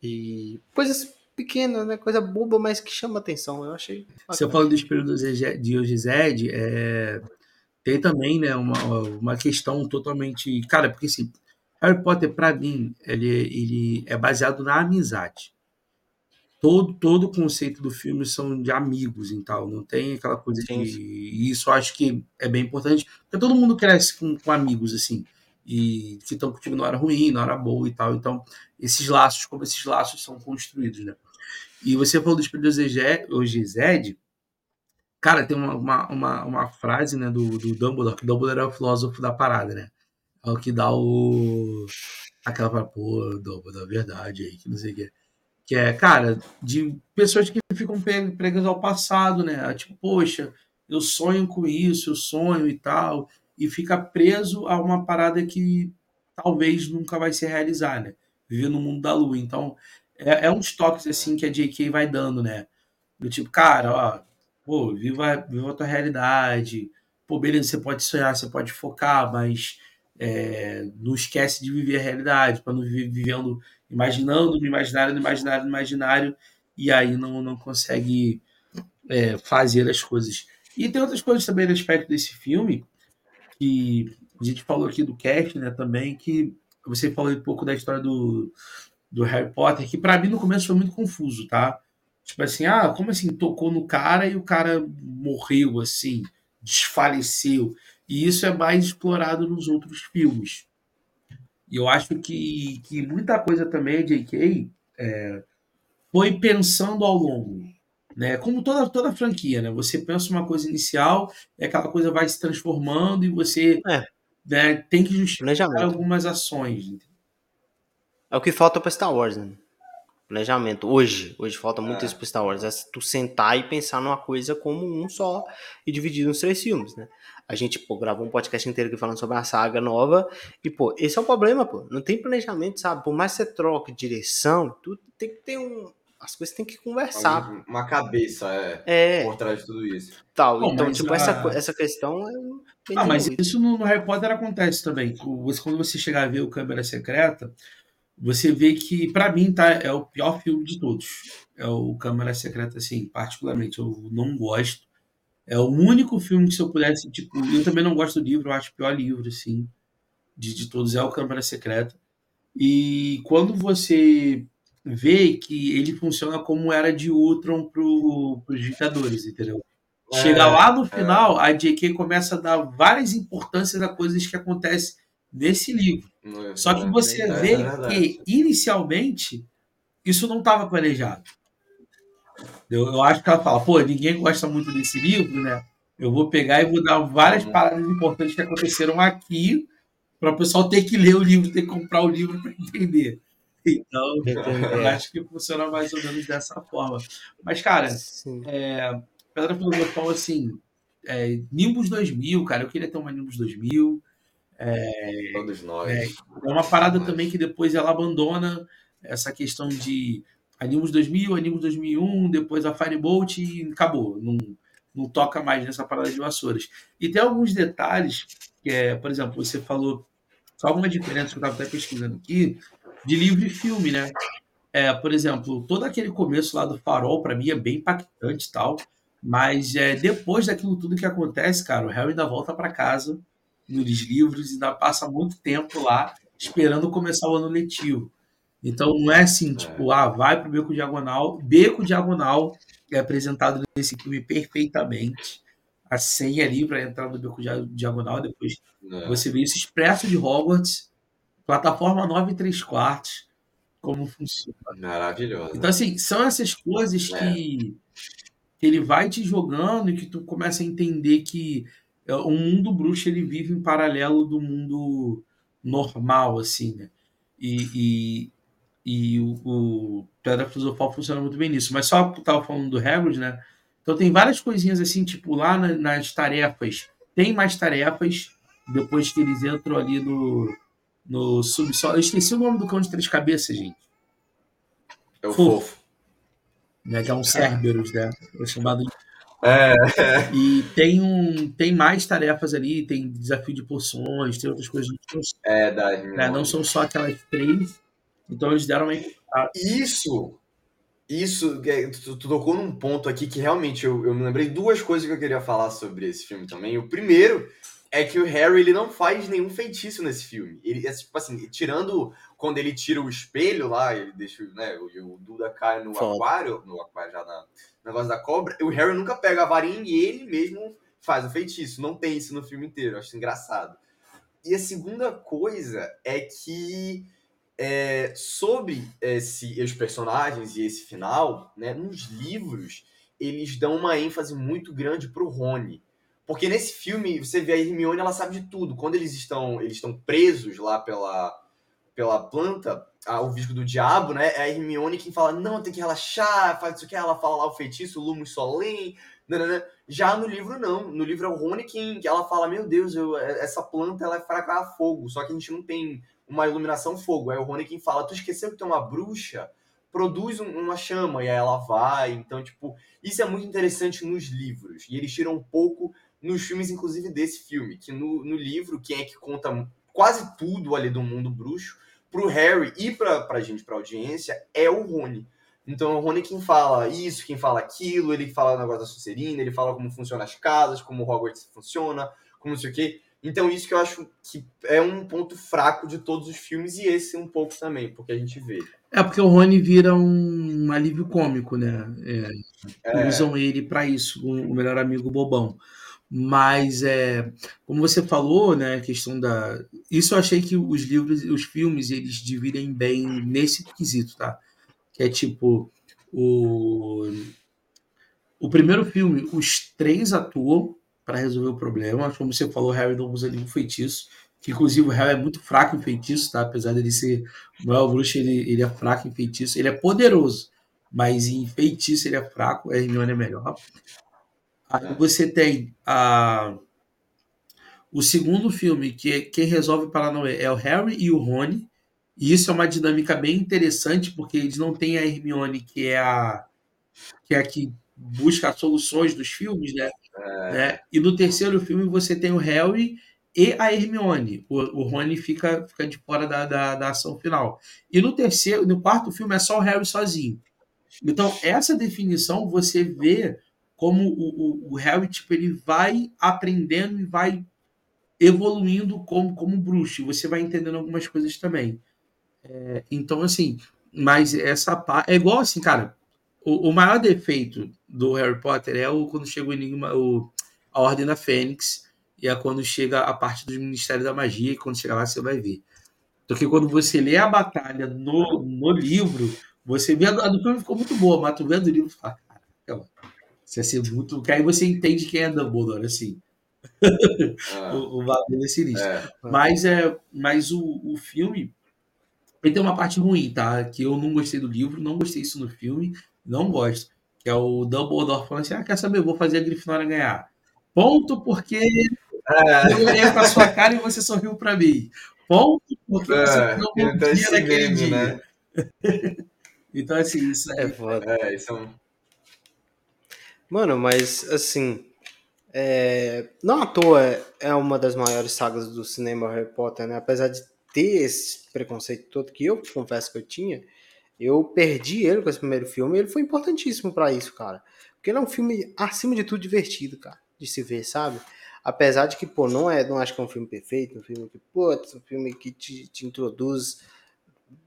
E coisas pequenas, né? Coisa boba, mas que chama atenção. Eu achei. Você falou do espelho de Ogized, é... tem também, né, uma, uma questão totalmente. Cara, porque assim, Harry Potter, para mim, ele, ele é baseado na amizade todo, todo o conceito do filme são de amigos e tal, não tem aquela coisa sim, de. E isso eu acho que é bem importante, porque todo mundo cresce com, com amigos, assim, e que estão contigo na hora ruim, na hora boa e tal. Então, esses laços, como esses laços são construídos, né? E você falou do Espírito hoje Zed, cara, tem uma, uma, uma, uma, frase né, do, do Dumbledore, que Dumbledore é o filósofo da parada, né? É o que dá o. Aquela para pô, Dumbledore, verdade aí, que não sei o que que é, cara, de pessoas que ficam pregas ao passado, né? Tipo, poxa, eu sonho com isso, eu sonho e tal, e fica preso a uma parada que talvez nunca vai se realizar, né? Viver no mundo da lua. Então, é, é uns toques assim que a JK vai dando, né? Do tipo, cara, ó, pô, viva, viva a tua realidade. Pô, beleza, você pode sonhar, você pode focar, mas é, não esquece de viver a realidade, para não viver vivendo imaginando no imaginário, no imaginário, no imaginário, e aí não, não consegue é, fazer as coisas. E tem outras coisas também no aspecto desse filme, que a gente falou aqui do cast, né, também, que você falou um pouco da história do, do Harry Potter, que para mim no começo foi muito confuso, tá? Tipo assim, ah, como assim tocou no cara e o cara morreu assim, desfaleceu. E isso é mais explorado nos outros filmes. E eu acho que, que muita coisa também J.K. É, foi pensando ao longo. Né? Como toda, toda franquia, né? Você pensa uma coisa inicial e aquela coisa vai se transformando e você é. né, tem que justificar algumas ações. É o que falta para Star Wars, né? Planejamento. Hoje, hoje falta muito é. isso para Star Wars. É tu sentar e pensar numa coisa como um só e dividir nos três filmes, né? A gente, pô, gravou um podcast inteiro aqui falando sobre a saga nova. E, pô, esse é o problema, pô. Não tem planejamento, sabe? Por mais que você troque direção, tu tem que ter um. As coisas tem que conversar. Uma cabeça, é, é. Por trás de tudo isso. Tal. Bom, então, tipo, a... essa, essa questão é. Ah, mas isso no, no, Harry Potter acontece também. Quando você chegar a ver o Câmera Secreta, você vê que, para mim, tá, é o pior filme de todos. É o Câmara Secreta, assim, particularmente. Eu não gosto. É o único filme que se eu pudesse, tipo, eu também não gosto do livro, eu acho o pior livro, assim, de, de todos, é o Câmara Secreta. E quando você vê que ele funciona como era de Ultron pro, pros ditadores, entendeu? É, Chega lá no é. final, é. a J.K. começa a dar várias importâncias a coisas que acontecem nesse livro. É, Só que você é vê que, inicialmente, isso não estava planejado. Eu, eu acho que ela fala, pô, ninguém gosta muito desse livro, né? Eu vou pegar e vou dar várias uhum. paradas importantes que aconteceram aqui para o pessoal ter que ler o livro, ter que comprar o livro para entender. Então, eu acho que funciona mais ou menos dessa forma. Mas, cara, é, Pedra Filosofal, assim, é, Nimbus 2000, cara, eu queria ter uma Nimbus 2000. É, Todos nós. É, é uma parada também que depois ela abandona essa questão de Animus 2000, Animus 2001, depois a Firebolt e acabou. Não, não toca mais nessa parada de vassouras. E tem alguns detalhes, que é, por exemplo, você falou, só alguma diferença que eu estava até pesquisando aqui, de livro e filme, né? É, por exemplo, todo aquele começo lá do farol, para mim, é bem impactante e tal, mas é, depois daquilo tudo que acontece, cara, o Harry ainda volta para casa nos livros e ainda passa muito tempo lá esperando começar o ano letivo. Então não é assim, é. tipo, ah, vai pro beco diagonal. Beco diagonal é apresentado nesse filme perfeitamente. A senha ali para entrar no beco diagonal, depois é. você vê isso expresso de Hogwarts, plataforma 9 e 3 quartos, como funciona. Maravilhoso. Então, assim, são essas coisas é. que, que ele vai te jogando e que tu começa a entender que o mundo bruxo ele vive em paralelo do mundo normal, assim, né? E, e, e o, o Pedra Filosofal funciona muito bem nisso. Mas só estava falando do Hagrid, né? Então tem várias coisinhas assim, tipo lá na, nas tarefas, tem mais tarefas depois que eles entram ali no, no subsolo. Eu esqueci o nome do cão de três cabeças, gente. É o fofo. fofo. Né, que é um Cerberus, né? É chamado é. E tem um tem mais tarefas ali, tem desafio de poções, tem outras coisas. É, da é, Não são só aquelas três. Então eles deram uma. Isso isso, é, tu, tu, tocou num ponto aqui que realmente eu, eu me lembrei duas coisas que eu queria falar sobre esse filme também. O primeiro é que o Harry ele não faz nenhum feitiço nesse filme. Ele é tipo assim, tirando quando ele tira o espelho lá, ele deixa, né, o, o Duda cai no Foda. aquário, no aquário já na negócio da cobra, o Harry nunca pega a varinha e ele mesmo faz o feitiço. Não tem isso no filme inteiro, acho engraçado. E a segunda coisa é que é, sobre esse, os personagens e esse final, né, nos livros, eles dão uma ênfase muito grande pro Rony. Porque nesse filme, você vê a Hermione, ela sabe de tudo. Quando eles estão, eles estão presos lá pela, pela planta, a, o visco do diabo, né? É a Hermione quem fala, não, tem que relaxar, faz isso que ela fala lá o feitiço, o Lumus Solem. Nanana. Já no livro, não. No livro é o Rony quem ela fala, meu Deus, eu, essa planta ela é fraca a fogo, só que a gente não tem uma iluminação fogo. Aí o Rony quem fala, tu esqueceu que tem uma bruxa? Produz um, uma chama, e aí ela vai. Então, tipo, isso é muito interessante nos livros. E eles tiram um pouco nos filmes, inclusive desse filme. Que no, no livro, quem é que conta quase tudo ali do mundo bruxo, pro Harry e pra, pra gente, pra audiência, é o Rony. Então, é o Rony quem fala isso, quem fala aquilo, ele fala o negócio da Sucerina, ele fala como funcionam as casas, como Hogwarts funciona, como não sei o quê. Então, isso que eu acho que é um ponto fraco de todos os filmes, e esse um pouco também, porque a gente vê. É porque o Rony vira um, um alívio cômico, né? É, é. Usam ele para isso, o melhor amigo bobão. Mas é, como você falou, né, a questão da isso eu achei que os livros, os filmes, eles dividem bem nesse quesito, tá? Que é tipo o o primeiro filme, os três atuam para resolver o problema. Como você falou, Harry não usa nenhum feitiço. Que, inclusive, o Harry é muito fraco em feitiço, tá? Apesar dele ser o maior bruxo, ele, ele é fraco em feitiço. Ele é poderoso, mas em feitiço ele é fraco. A Hermione é melhor. Aí é. você tem a, o segundo filme, que é, quem resolve para não é o Harry e o Rony. E isso é uma dinâmica bem interessante, porque eles não têm a Hermione, que é a que é a que busca as soluções dos filmes, né? É. né? E no terceiro filme você tem o Harry e a Hermione. O, o Rony fica, fica de fora da, da, da, ação final. E no terceiro, no quarto filme é só o Harry sozinho. Então, essa definição você vê como o, o, o Harry tipo, ele vai aprendendo e vai evoluindo como, como bruxo. Você vai entendendo algumas coisas também. É, então, assim, mas essa parte. É igual assim, cara. O, o, maior defeito do Harry Potter é o quando chega o enigma, o, a Ordem da Fênix, e é quando chega a parte do Ministério da Magia, e quando chegar lá você vai ver. Porque quando você lê a batalha no, no livro, você vê. A do filme ficou muito boa, mas tu vê do livro fala, isso ia ser muito. Porque aí você entende quem é Dumbledore, assim. Ah, o, o valor desse lixo. É. Mas, é, mas o, o filme. Ele tem uma parte ruim, tá? Que eu não gostei do livro, não gostei disso no filme, não gosto. Que é o Dumbledore falando assim: ah, quer saber? Eu vou fazer a Grifinória ganhar. Ponto porque é. eu olhei pra sua cara e você sorriu pra mim. Ponto porque é, você não um dia naquele dia. Né? então, assim, isso é, é foda. É, isso é um Mano, mas assim. É... Não à toa é uma das maiores sagas do cinema Harry Potter, né? Apesar de ter esse preconceito todo que eu confesso que eu tinha, eu perdi ele com esse primeiro filme ele foi importantíssimo para isso, cara. Porque ele é um filme, acima de tudo, divertido, cara, de se ver, sabe? Apesar de que, pô, não é, não acho que é um filme perfeito, um filme que, pô, é um filme que te, te introduz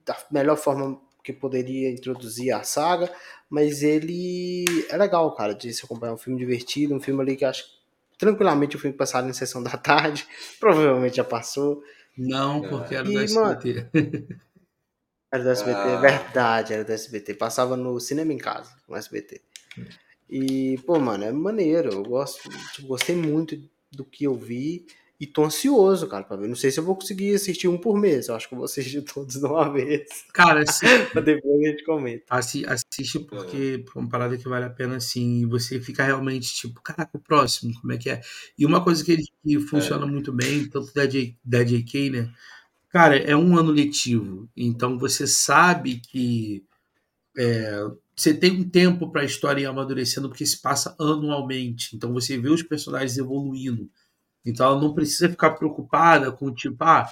da melhor forma que poderia introduzir a saga, mas ele é legal, cara, de se acompanhar um filme divertido, um filme ali que acho tranquilamente o filme passado em sessão da tarde, provavelmente já passou. Não, porque era do SBT. era do SBT, ah. é verdade, era do SBT. Passava no cinema em casa, no SBT. E, pô, mano, é maneiro. Eu gosto, tipo, gostei muito do que eu vi. E tô ansioso, cara, pra ver. Não sei se eu vou conseguir assistir um por mês. Eu acho que eu vou assistir todos de uma vez. Cara, assim, depois a gente comenta. Assi assiste porque é uma parada que vale a pena, assim, e você fica realmente tipo, caraca, o próximo, como é que é? E uma coisa que, ele, que funciona é. muito bem, tanto da, J, da JK, né? Cara, é um ano letivo, então você sabe que é, você tem um tempo para a história ir amadurecendo, porque se passa anualmente, então você vê os personagens evoluindo. Então ela não precisa ficar preocupada com, tipo, ah,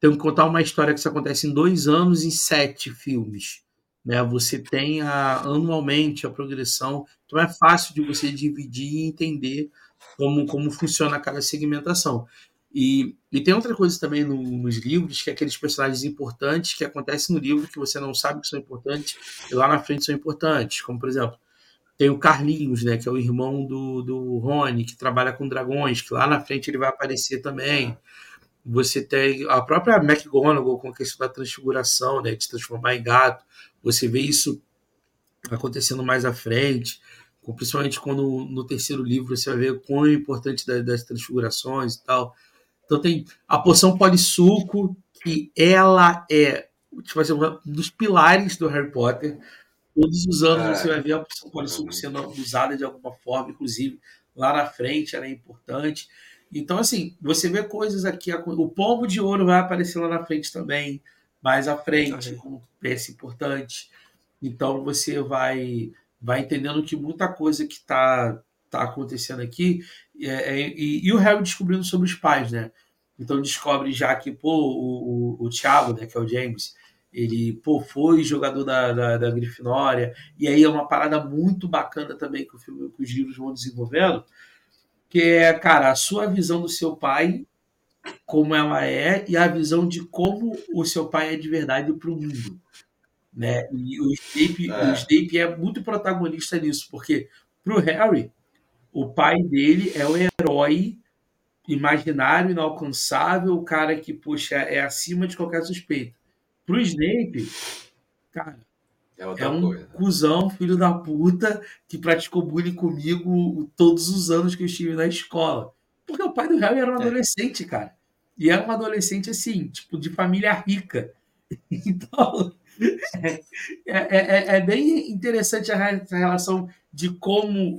tem que contar uma história que se acontece em dois anos em sete filmes. Né? Você tem a, anualmente a progressão, então é fácil de você dividir e entender como, como funciona cada segmentação. E, e tem outra coisa também no, nos livros, que é aqueles personagens importantes que acontecem no livro que você não sabe que são importantes e lá na frente são importantes. Como, por exemplo, tem o Carlinhos, né, que é o irmão do, do Rony, que trabalha com dragões, que lá na frente ele vai aparecer também. Você tem a própria McGonagall com a questão da transfiguração, né, de se transformar em gato. Você vê isso acontecendo mais à frente, principalmente quando no terceiro livro você vai ver o quão é importante das transfigurações e tal. Então tem a poção polissuco, que ela é tipo assim, um dos pilares do Harry Potter. Todos os anos é. você vai ver a opção Polissuco sendo usada de alguma forma, inclusive lá na frente ela é importante. Então, assim, você vê coisas aqui. O pombo de ouro vai aparecer lá na frente também, mais à frente, como peça importante. Então, você vai, vai entendendo que muita coisa que está tá acontecendo aqui. É, é, e, e, o Harry descobrindo sobre os pais, né? Então, descobre já que, pô, o, o, o Thiago, né, que é o James, ele, pô, foi jogador da, da, da Grifinória, e aí é uma parada muito bacana também que o filme, que os livros vão desenvolvendo, que é, cara, a sua visão do seu pai, como ela é, e a visão de como o seu pai é de verdade para o mundo. Né? E o Snape, é. o Snape é muito protagonista nisso, porque para o Harry, o pai dele é o herói imaginário, inalcançável, o cara que, puxa, é acima de qualquer suspeita. Pro Snape, cara, é, é um coisa. cuzão, filho da puta, que praticou bullying comigo todos os anos que eu estive na escola. Porque o pai do Harry era um é. adolescente, cara. E era um adolescente, assim, tipo, de família rica. Então, é, é, é, é bem interessante essa relação de como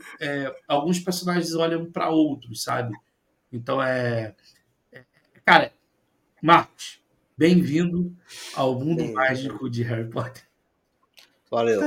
alguns personagens olham para outros, sabe? Então, é, é. Cara, Marcos, Bem-vindo ao mundo Bem mágico de Harry Potter. Valeu.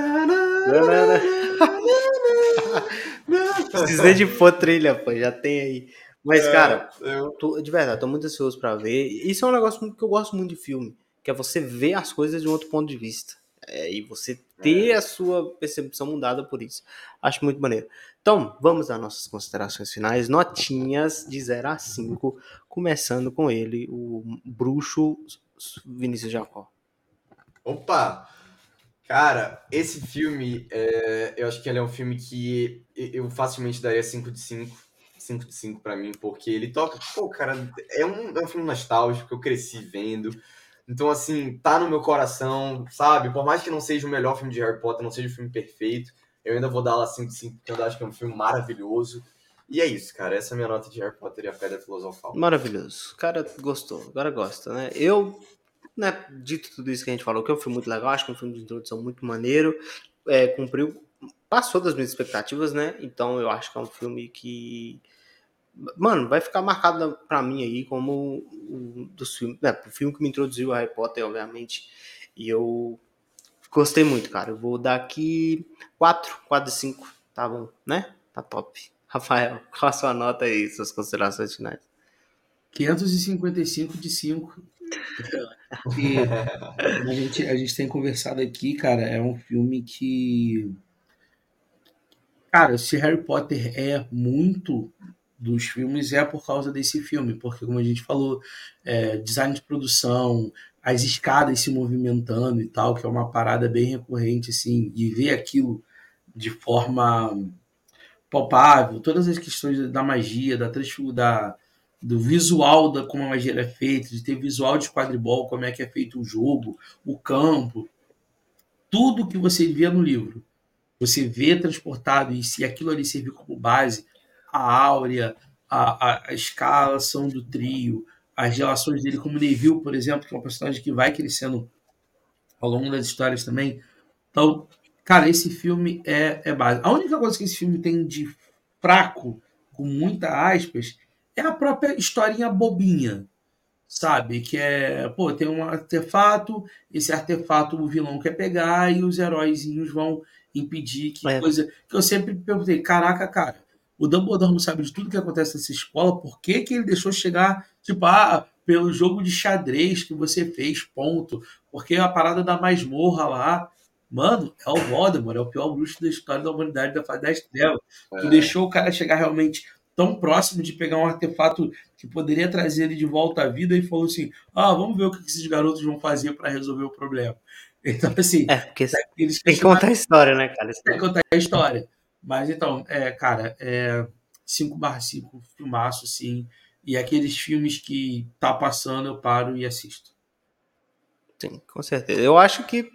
Precisei de pôr trilha, pô, já tem aí. Mas, é, cara, eu... tô, de verdade, tô muito ansioso pra ver. Isso é um negócio que eu gosto muito de filme, que é você ver as coisas de um outro ponto de vista. É, e você ter é. a sua percepção mudada por isso. Acho muito maneiro. Então, vamos às nossas considerações finais. Notinhas de 0 a 5, começando com ele, o bruxo Vinícius Jacó. Opa! Cara, esse filme, é, eu acho que ele é um filme que eu facilmente daria 5 de 5. 5 de 5 pra mim, porque ele toca. Pô, cara, é um, é um filme nostálgico, eu cresci vendo. Então, assim, tá no meu coração, sabe? Por mais que não seja o melhor filme de Harry Potter, não seja o filme perfeito, eu ainda vou dar lá 5 de 5, porque eu acho que é um filme maravilhoso. E é isso, cara. Essa é a minha nota de Harry Potter e a Pedra Filosofal. Maravilhoso. O cara gostou, agora gosta, né? Eu, né, dito tudo isso que a gente falou, que é um filme muito legal, acho que é um filme de introdução muito maneiro, é, cumpriu, passou das minhas expectativas, né? Então eu acho que é um filme que mano, vai ficar marcado pra mim aí como um dos filmes, né, o filme que me introduziu a Harry Potter, obviamente, e eu gostei muito, cara. Eu vou dar aqui 4, 4 de 5, tá bom, né? Tá top. Rafael, qual a sua nota aí, suas considerações finais? 555 de 5. E a, gente, a gente tem conversado aqui, cara, é um filme que. Cara, se Harry Potter é muito dos filmes é por causa desse filme, porque como a gente falou, é, design de produção, as escadas se movimentando e tal, que é uma parada bem recorrente, assim, e ver aquilo de forma palpável, todas as questões da magia, da, da do visual da como a magia é feita, de ter visual de quadribol, como é que é feito o jogo, o campo, tudo que você vê no livro, você vê transportado e se aquilo ali servir como base a áurea, a, a, a escalação do trio, as relações dele como Neville, por exemplo, que é um personagem que vai crescendo ao longo das histórias também. Então, cara, esse filme é, é básico. A única coisa que esse filme tem de fraco, com muita aspas, é a própria historinha bobinha, sabe? Que é, pô, tem um artefato, esse artefato o vilão quer pegar e os heróizinhos vão impedir que é. coisa. Que eu sempre perguntei, caraca, cara, o Dumbledore não sabe de tudo que acontece nessa escola, por que, que ele deixou chegar, tipo, ah, pelo jogo de xadrez que você fez, ponto. Porque a parada da masmorra lá, mano, é o Voldemort, é o pior bruxo da história da humanidade da fase das trevas. É. Tu deixou o cara chegar realmente tão próximo de pegar um artefato que poderia trazer ele de volta à vida e falou assim: ah, vamos ver o que esses garotos vão fazer para resolver o problema. Então, assim. É, porque eles tem que contar a história, né, cara? Tem que contar a história. Mas então, é, cara, é 5 barra 5, filmaço, sim. E aqueles filmes que tá passando, eu paro e assisto. Sim, com certeza. Eu acho que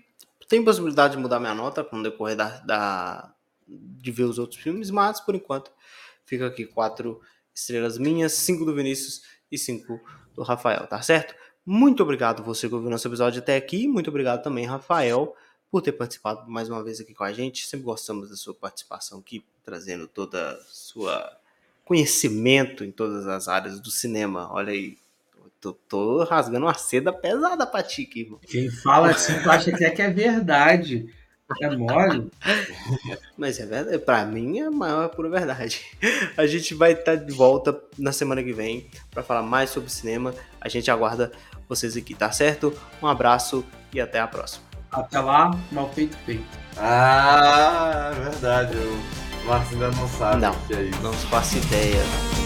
tem possibilidade de mudar minha nota com o decorrer da, da, de ver os outros filmes, mas por enquanto fica aqui quatro estrelas minhas, cinco do Vinícius e cinco do Rafael, tá certo? Muito obrigado você que ouviu nosso episódio até aqui. Muito obrigado também, Rafael, por ter participado mais uma vez aqui com a gente. Sempre gostamos da sua participação aqui, trazendo toda a sua conhecimento em todas as áreas do cinema. Olha aí, tô, tô rasgando uma seda pesada pra ti aqui, irmão. Quem fala assim, tu acha que é que é verdade. É mole. Mas é verdade, pra mim é a maior pura verdade. A gente vai estar de volta na semana que vem para falar mais sobre cinema. A gente aguarda vocês aqui, tá certo? Um abraço e até a próxima. Até lá, mal feito feito. Ah, verdade. O Marcos ainda não sabe não, o que é isso. Não faço ideia.